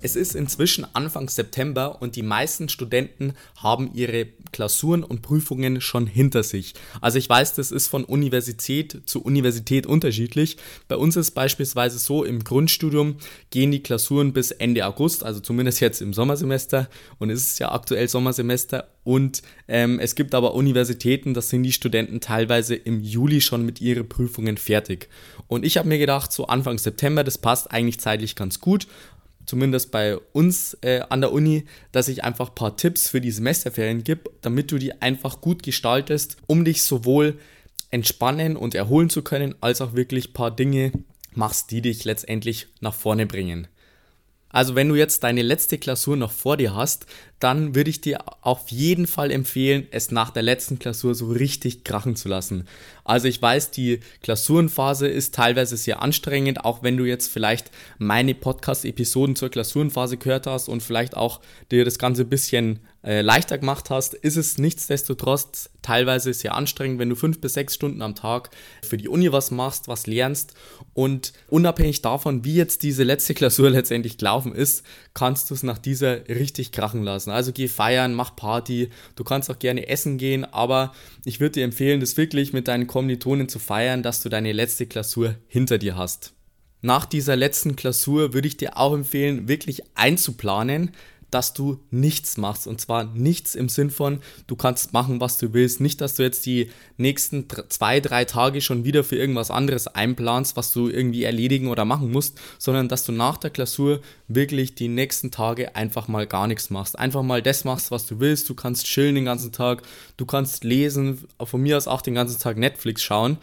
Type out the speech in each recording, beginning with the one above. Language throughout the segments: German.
Es ist inzwischen Anfang September und die meisten Studenten haben ihre Klausuren und Prüfungen schon hinter sich. Also ich weiß, das ist von Universität zu Universität unterschiedlich. Bei uns ist beispielsweise so, im Grundstudium gehen die Klausuren bis Ende August, also zumindest jetzt im Sommersemester und es ist ja aktuell Sommersemester und ähm, es gibt aber Universitäten, da sind die Studenten teilweise im Juli schon mit ihren Prüfungen fertig. Und ich habe mir gedacht, so Anfang September, das passt eigentlich zeitlich ganz gut zumindest bei uns äh, an der Uni, dass ich einfach ein paar Tipps für die Semesterferien gebe, damit du die einfach gut gestaltest, um dich sowohl entspannen und erholen zu können, als auch wirklich ein paar Dinge machst, die dich letztendlich nach vorne bringen. Also wenn du jetzt deine letzte Klausur noch vor dir hast, dann würde ich dir auf jeden Fall empfehlen, es nach der letzten Klausur so richtig krachen zu lassen. Also ich weiß, die Klausurenphase ist teilweise sehr anstrengend, auch wenn du jetzt vielleicht meine Podcast-Episoden zur Klausurenphase gehört hast und vielleicht auch dir das Ganze ein bisschen äh, leichter gemacht hast, ist es nichtsdestotrotz teilweise sehr anstrengend, wenn du fünf bis sechs Stunden am Tag für die Uni was machst, was lernst und unabhängig davon, wie jetzt diese letzte Klausur letztendlich gelaufen ist, kannst du es nach dieser richtig krachen lassen. Also geh feiern, mach Party, du kannst auch gerne essen gehen, aber ich würde dir empfehlen, das wirklich mit deinen Kommilitonen zu feiern, dass du deine letzte Klausur hinter dir hast. Nach dieser letzten Klausur würde ich dir auch empfehlen, wirklich einzuplanen, dass du nichts machst. Und zwar nichts im Sinn von, du kannst machen, was du willst. Nicht, dass du jetzt die nächsten zwei, drei Tage schon wieder für irgendwas anderes einplanst, was du irgendwie erledigen oder machen musst, sondern dass du nach der Klausur wirklich die nächsten Tage einfach mal gar nichts machst. Einfach mal das machst, was du willst. Du kannst chillen den ganzen Tag, du kannst lesen, von mir aus auch den ganzen Tag Netflix schauen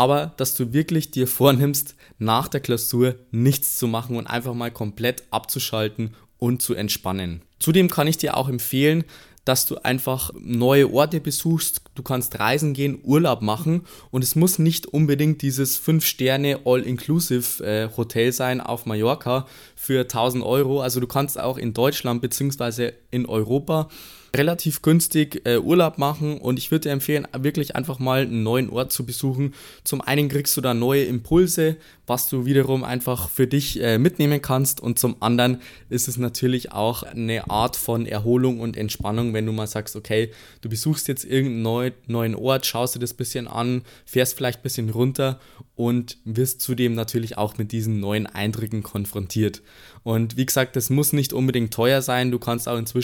aber dass du wirklich dir vornimmst, nach der Klausur nichts zu machen und einfach mal komplett abzuschalten und zu entspannen. Zudem kann ich dir auch empfehlen, dass du einfach neue Orte besuchst. Du kannst reisen gehen, Urlaub machen und es muss nicht unbedingt dieses 5-Sterne All-Inclusive äh, Hotel sein auf Mallorca für 1000 Euro. Also du kannst auch in Deutschland bzw. in Europa relativ günstig äh, Urlaub machen und ich würde dir empfehlen, wirklich einfach mal einen neuen Ort zu besuchen. Zum einen kriegst du da neue Impulse, was du wiederum einfach für dich äh, mitnehmen kannst und zum anderen ist es natürlich auch eine Art von Erholung und Entspannung, wenn du mal sagst, okay, du besuchst jetzt irgendeinen neu, neuen Ort, schaust dir das bisschen an, fährst vielleicht ein bisschen runter und wirst zudem natürlich auch mit diesen neuen Eindrücken konfrontiert. Und wie gesagt, das muss nicht unbedingt teuer sein. Du kannst auch inzwischen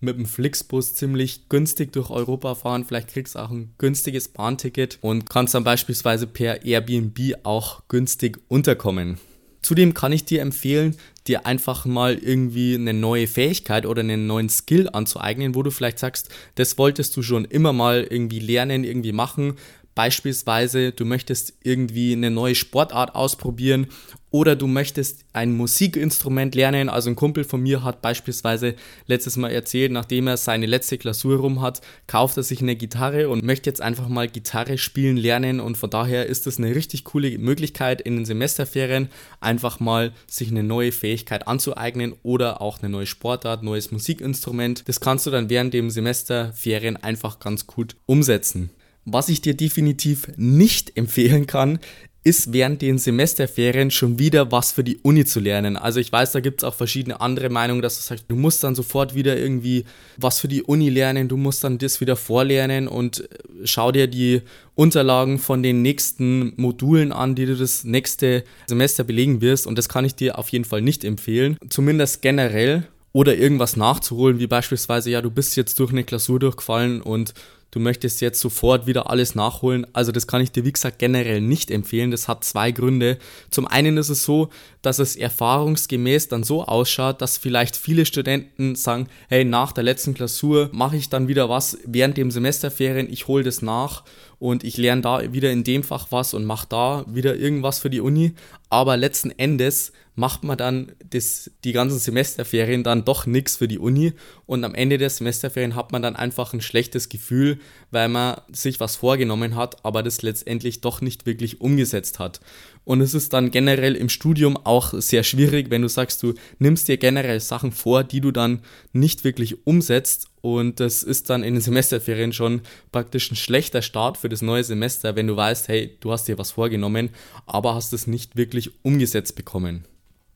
mit dem Flixbus ziemlich günstig durch Europa fahren. Vielleicht kriegst du auch ein günstiges Bahnticket und kannst dann beispielsweise per Airbnb auch günstig unterkommen. Zudem kann ich dir empfehlen, dir einfach mal irgendwie eine neue Fähigkeit oder einen neuen Skill anzueignen, wo du vielleicht sagst, das wolltest du schon immer mal irgendwie lernen, irgendwie machen, Beispielsweise, du möchtest irgendwie eine neue Sportart ausprobieren oder du möchtest ein Musikinstrument lernen. Also ein Kumpel von mir hat beispielsweise letztes Mal erzählt, nachdem er seine letzte Klausur rum hat, kauft er sich eine Gitarre und möchte jetzt einfach mal Gitarre spielen lernen. Und von daher ist das eine richtig coole Möglichkeit in den Semesterferien, einfach mal sich eine neue Fähigkeit anzueignen oder auch eine neue Sportart, neues Musikinstrument. Das kannst du dann während dem Semesterferien einfach ganz gut umsetzen. Was ich dir definitiv nicht empfehlen kann, ist während den Semesterferien schon wieder was für die Uni zu lernen. Also ich weiß, da gibt es auch verschiedene andere Meinungen, dass du sagst, du musst dann sofort wieder irgendwie was für die Uni lernen, du musst dann das wieder vorlernen und äh, schau dir die Unterlagen von den nächsten Modulen an, die du das nächste Semester belegen wirst. Und das kann ich dir auf jeden Fall nicht empfehlen. Zumindest generell. Oder irgendwas nachzuholen, wie beispielsweise, ja, du bist jetzt durch eine Klausur durchgefallen und du möchtest jetzt sofort wieder alles nachholen. Also das kann ich dir, wie gesagt, generell nicht empfehlen. Das hat zwei Gründe. Zum einen ist es so, dass es erfahrungsgemäß dann so ausschaut, dass vielleicht viele Studenten sagen, hey, nach der letzten Klausur mache ich dann wieder was während dem Semesterferien, ich hole das nach und ich lerne da wieder in dem Fach was und mache da wieder irgendwas für die Uni. Aber letzten Endes macht man dann das, die ganzen Semesterferien dann doch nichts für die Uni und am Ende der Semesterferien hat man dann einfach ein schlechtes Gefühl, weil man sich was vorgenommen hat, aber das letztendlich doch nicht wirklich umgesetzt hat. Und es ist dann generell im Studium auch sehr schwierig, wenn du sagst, du nimmst dir generell Sachen vor, die du dann nicht wirklich umsetzt. Und das ist dann in den Semesterferien schon praktisch ein schlechter Start für das neue Semester, wenn du weißt, hey, du hast dir was vorgenommen, aber hast es nicht wirklich umgesetzt bekommen.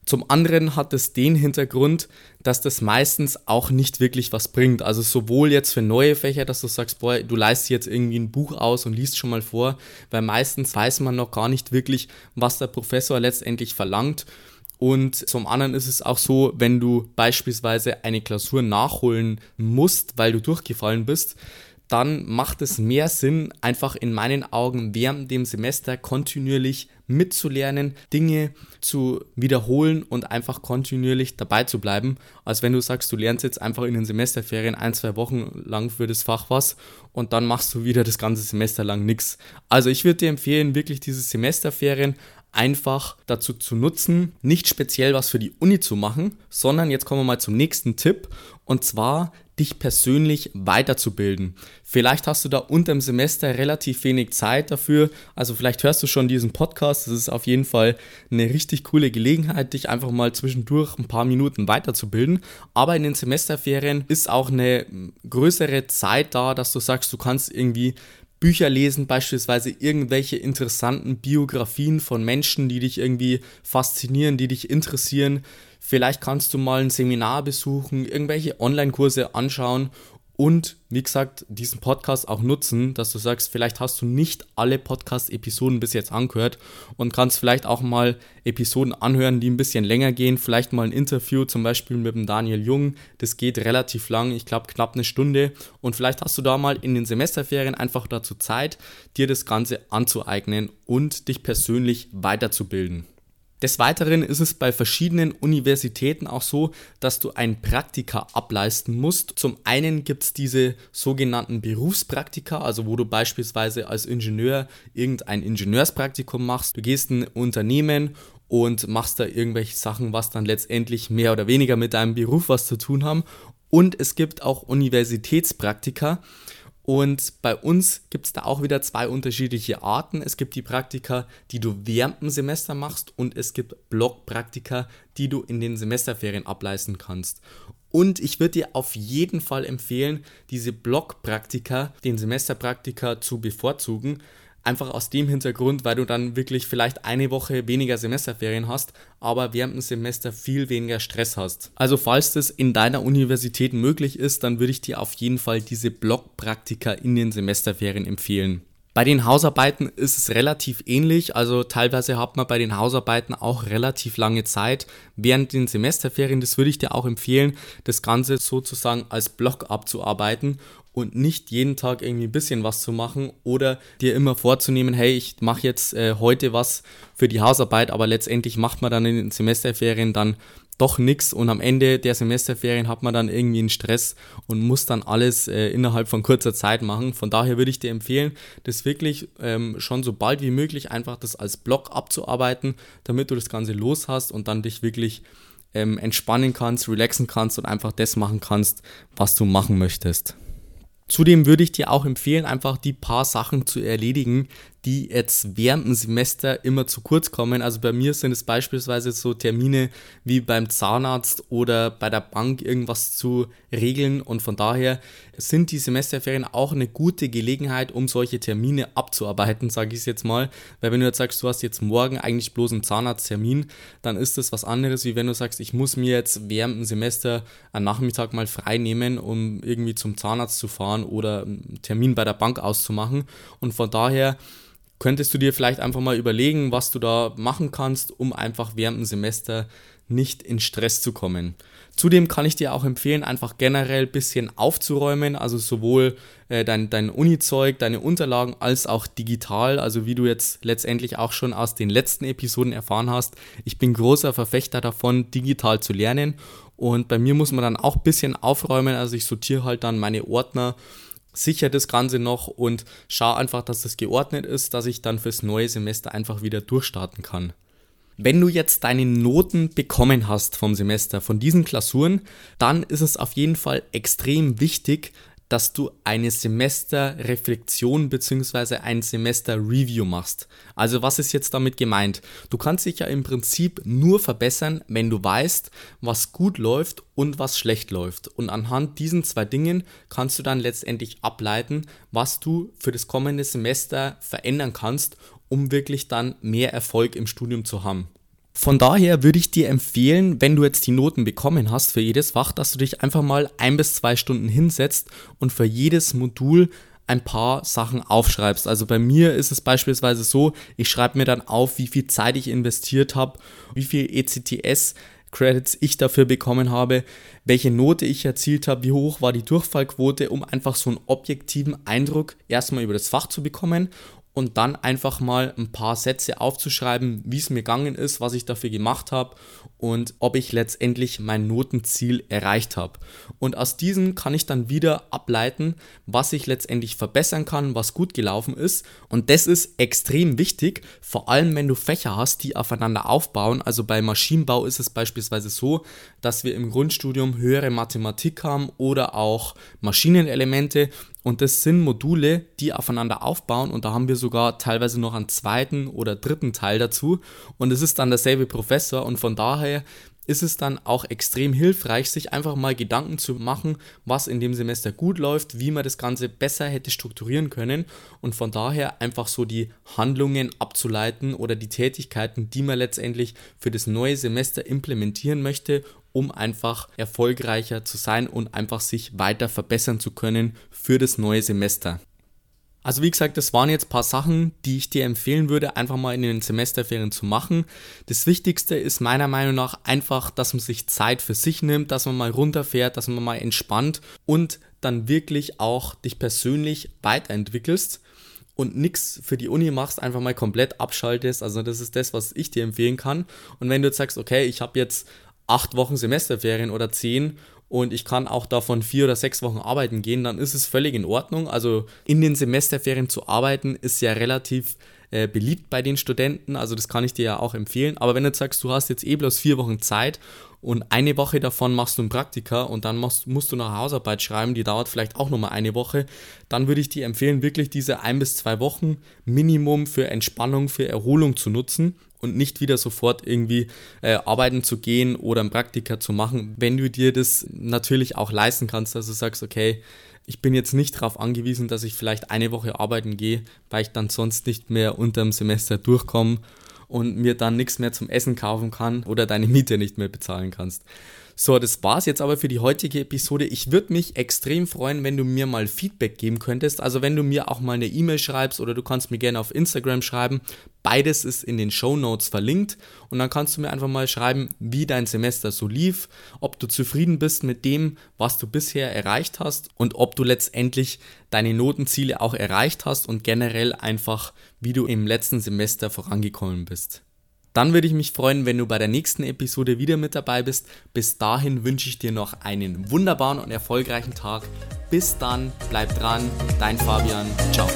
Zum anderen hat es den Hintergrund, dass das meistens auch nicht wirklich was bringt. Also sowohl jetzt für neue Fächer, dass du sagst, boah, du leist jetzt irgendwie ein Buch aus und liest schon mal vor, weil meistens weiß man noch gar nicht wirklich, was der Professor letztendlich verlangt. Und zum anderen ist es auch so, wenn du beispielsweise eine Klausur nachholen musst, weil du durchgefallen bist, dann macht es mehr Sinn, einfach in meinen Augen während dem Semester kontinuierlich mitzulernen, Dinge zu wiederholen und einfach kontinuierlich dabei zu bleiben, als wenn du sagst, du lernst jetzt einfach in den Semesterferien ein, zwei Wochen lang für das Fach was und dann machst du wieder das ganze Semester lang nichts. Also ich würde dir empfehlen, wirklich diese Semesterferien einfach dazu zu nutzen, nicht speziell was für die Uni zu machen, sondern jetzt kommen wir mal zum nächsten Tipp und zwar dich persönlich weiterzubilden. Vielleicht hast du da unter dem Semester relativ wenig Zeit dafür. Also vielleicht hörst du schon diesen Podcast. Das ist auf jeden Fall eine richtig coole Gelegenheit, dich einfach mal zwischendurch ein paar Minuten weiterzubilden. Aber in den Semesterferien ist auch eine größere Zeit da, dass du sagst, du kannst irgendwie Bücher lesen, beispielsweise irgendwelche interessanten Biografien von Menschen, die dich irgendwie faszinieren, die dich interessieren. Vielleicht kannst du mal ein Seminar besuchen, irgendwelche Online-Kurse anschauen und wie gesagt, diesen Podcast auch nutzen, dass du sagst, vielleicht hast du nicht alle Podcast-Episoden bis jetzt angehört und kannst vielleicht auch mal Episoden anhören, die ein bisschen länger gehen. Vielleicht mal ein Interview, zum Beispiel mit dem Daniel Jung. Das geht relativ lang, ich glaube knapp eine Stunde. Und vielleicht hast du da mal in den Semesterferien einfach dazu Zeit, dir das Ganze anzueignen und dich persönlich weiterzubilden. Des Weiteren ist es bei verschiedenen Universitäten auch so, dass du ein Praktika ableisten musst. Zum einen gibt es diese sogenannten Berufspraktika, also wo du beispielsweise als Ingenieur irgendein Ingenieurspraktikum machst. Du gehst in ein Unternehmen und machst da irgendwelche Sachen, was dann letztendlich mehr oder weniger mit deinem Beruf was zu tun haben. Und es gibt auch Universitätspraktika. Und bei uns gibt es da auch wieder zwei unterschiedliche Arten. Es gibt die Praktika, die du während dem Semester machst und es gibt Blockpraktika, die du in den Semesterferien ableisten kannst. Und ich würde dir auf jeden Fall empfehlen, diese Blockpraktika, den Semesterpraktika zu bevorzugen, Einfach aus dem Hintergrund, weil du dann wirklich vielleicht eine Woche weniger Semesterferien hast, aber während dem Semester viel weniger Stress hast. Also falls das in deiner Universität möglich ist, dann würde ich dir auf jeden Fall diese Blockpraktika in den Semesterferien empfehlen. Bei den Hausarbeiten ist es relativ ähnlich, also teilweise hat man bei den Hausarbeiten auch relativ lange Zeit während den Semesterferien. Das würde ich dir auch empfehlen, das Ganze sozusagen als Block abzuarbeiten und nicht jeden Tag irgendwie ein bisschen was zu machen oder dir immer vorzunehmen, hey, ich mache jetzt äh, heute was für die Hausarbeit, aber letztendlich macht man dann in den Semesterferien dann doch nichts und am Ende der Semesterferien hat man dann irgendwie einen Stress und muss dann alles äh, innerhalb von kurzer Zeit machen. Von daher würde ich dir empfehlen, das wirklich ähm, schon so bald wie möglich einfach das als Block abzuarbeiten, damit du das Ganze los hast und dann dich wirklich ähm, entspannen kannst, relaxen kannst und einfach das machen kannst, was du machen möchtest. Zudem würde ich dir auch empfehlen, einfach die paar Sachen zu erledigen, die jetzt während dem Semester immer zu kurz kommen. Also bei mir sind es beispielsweise so Termine wie beim Zahnarzt oder bei der Bank irgendwas zu regeln und von daher sind die Semesterferien auch eine gute Gelegenheit, um solche Termine abzuarbeiten, sage ich es jetzt mal. Weil wenn du jetzt sagst, du hast jetzt morgen eigentlich bloß einen Zahnarzttermin, dann ist das was anderes, wie wenn du sagst, ich muss mir jetzt während dem Semester einen Nachmittag mal frei nehmen, um irgendwie zum Zahnarzt zu fahren oder einen Termin bei der Bank auszumachen. Und von daher könntest du dir vielleicht einfach mal überlegen, was du da machen kannst, um einfach während dem Semester nicht in Stress zu kommen. Zudem kann ich dir auch empfehlen, einfach generell ein bisschen aufzuräumen, also sowohl äh, dein, dein Uni-Zeug, deine Unterlagen als auch digital, also wie du jetzt letztendlich auch schon aus den letzten Episoden erfahren hast. Ich bin großer Verfechter davon, digital zu lernen und bei mir muss man dann auch ein bisschen aufräumen, also ich sortiere halt dann meine Ordner sicher das Ganze noch und schaue einfach, dass das geordnet ist, dass ich dann fürs neue Semester einfach wieder durchstarten kann. Wenn du jetzt deine Noten bekommen hast vom Semester, von diesen Klausuren, dann ist es auf jeden Fall extrem wichtig, dass du eine Semesterreflexion bzw. ein Semester-Review machst. Also was ist jetzt damit gemeint? Du kannst dich ja im Prinzip nur verbessern, wenn du weißt, was gut läuft und was schlecht läuft. Und anhand diesen zwei Dingen kannst du dann letztendlich ableiten, was du für das kommende Semester verändern kannst, um wirklich dann mehr Erfolg im Studium zu haben. Von daher würde ich dir empfehlen, wenn du jetzt die Noten bekommen hast für jedes Fach, dass du dich einfach mal ein bis zwei Stunden hinsetzt und für jedes Modul ein paar Sachen aufschreibst. Also bei mir ist es beispielsweise so, ich schreibe mir dann auf, wie viel Zeit ich investiert habe, wie viel ECTS Credits ich dafür bekommen habe, welche Note ich erzielt habe, wie hoch war die Durchfallquote, um einfach so einen objektiven Eindruck erstmal über das Fach zu bekommen und dann einfach mal ein paar Sätze aufzuschreiben, wie es mir gegangen ist, was ich dafür gemacht habe und ob ich letztendlich mein Notenziel erreicht habe. Und aus diesem kann ich dann wieder ableiten, was ich letztendlich verbessern kann, was gut gelaufen ist. Und das ist extrem wichtig, vor allem wenn du Fächer hast, die aufeinander aufbauen. Also bei Maschinenbau ist es beispielsweise so, dass wir im Grundstudium höhere Mathematik haben oder auch Maschinenelemente und das sind Module, die aufeinander aufbauen. Und da haben wir sogar teilweise noch einen zweiten oder dritten Teil dazu. Und es ist dann derselbe Professor. Und von daher ist es dann auch extrem hilfreich, sich einfach mal Gedanken zu machen, was in dem Semester gut läuft, wie man das Ganze besser hätte strukturieren können. Und von daher einfach so die Handlungen abzuleiten oder die Tätigkeiten, die man letztendlich für das neue Semester implementieren möchte, um einfach erfolgreicher zu sein und einfach sich weiter verbessern zu können für das neue Semester. Also wie gesagt, das waren jetzt ein paar Sachen, die ich dir empfehlen würde, einfach mal in den Semesterferien zu machen. Das Wichtigste ist meiner Meinung nach einfach, dass man sich Zeit für sich nimmt, dass man mal runterfährt, dass man mal entspannt und dann wirklich auch dich persönlich weiterentwickelst und nichts für die Uni machst, einfach mal komplett abschaltest. Also das ist das, was ich dir empfehlen kann. Und wenn du jetzt sagst, okay, ich habe jetzt acht Wochen Semesterferien oder zehn und ich kann auch davon vier oder sechs Wochen arbeiten gehen, dann ist es völlig in Ordnung. Also in den Semesterferien zu arbeiten ist ja relativ äh, beliebt bei den Studenten, also das kann ich dir ja auch empfehlen. Aber wenn du sagst, du hast jetzt eh bloß vier Wochen Zeit und eine Woche davon machst du ein Praktika und dann machst, musst du eine Hausarbeit schreiben, die dauert vielleicht auch nochmal eine Woche, dann würde ich dir empfehlen, wirklich diese ein bis zwei Wochen Minimum für Entspannung, für Erholung zu nutzen und nicht wieder sofort irgendwie äh, arbeiten zu gehen oder ein Praktika zu machen, wenn du dir das natürlich auch leisten kannst, dass du sagst, okay, ich bin jetzt nicht darauf angewiesen, dass ich vielleicht eine Woche arbeiten gehe, weil ich dann sonst nicht mehr unter dem Semester durchkomme und mir dann nichts mehr zum Essen kaufen kann oder deine Miete nicht mehr bezahlen kannst. So, das war's jetzt aber für die heutige Episode. Ich würde mich extrem freuen, wenn du mir mal Feedback geben könntest. Also wenn du mir auch mal eine E-Mail schreibst oder du kannst mir gerne auf Instagram schreiben. Beides ist in den Show Notes verlinkt und dann kannst du mir einfach mal schreiben, wie dein Semester so lief, ob du zufrieden bist mit dem, was du bisher erreicht hast und ob du letztendlich deine Notenziele auch erreicht hast und generell einfach, wie du im letzten Semester vorangekommen bist. Dann würde ich mich freuen, wenn du bei der nächsten Episode wieder mit dabei bist. Bis dahin wünsche ich dir noch einen wunderbaren und erfolgreichen Tag. Bis dann, bleib dran, dein Fabian. Ciao.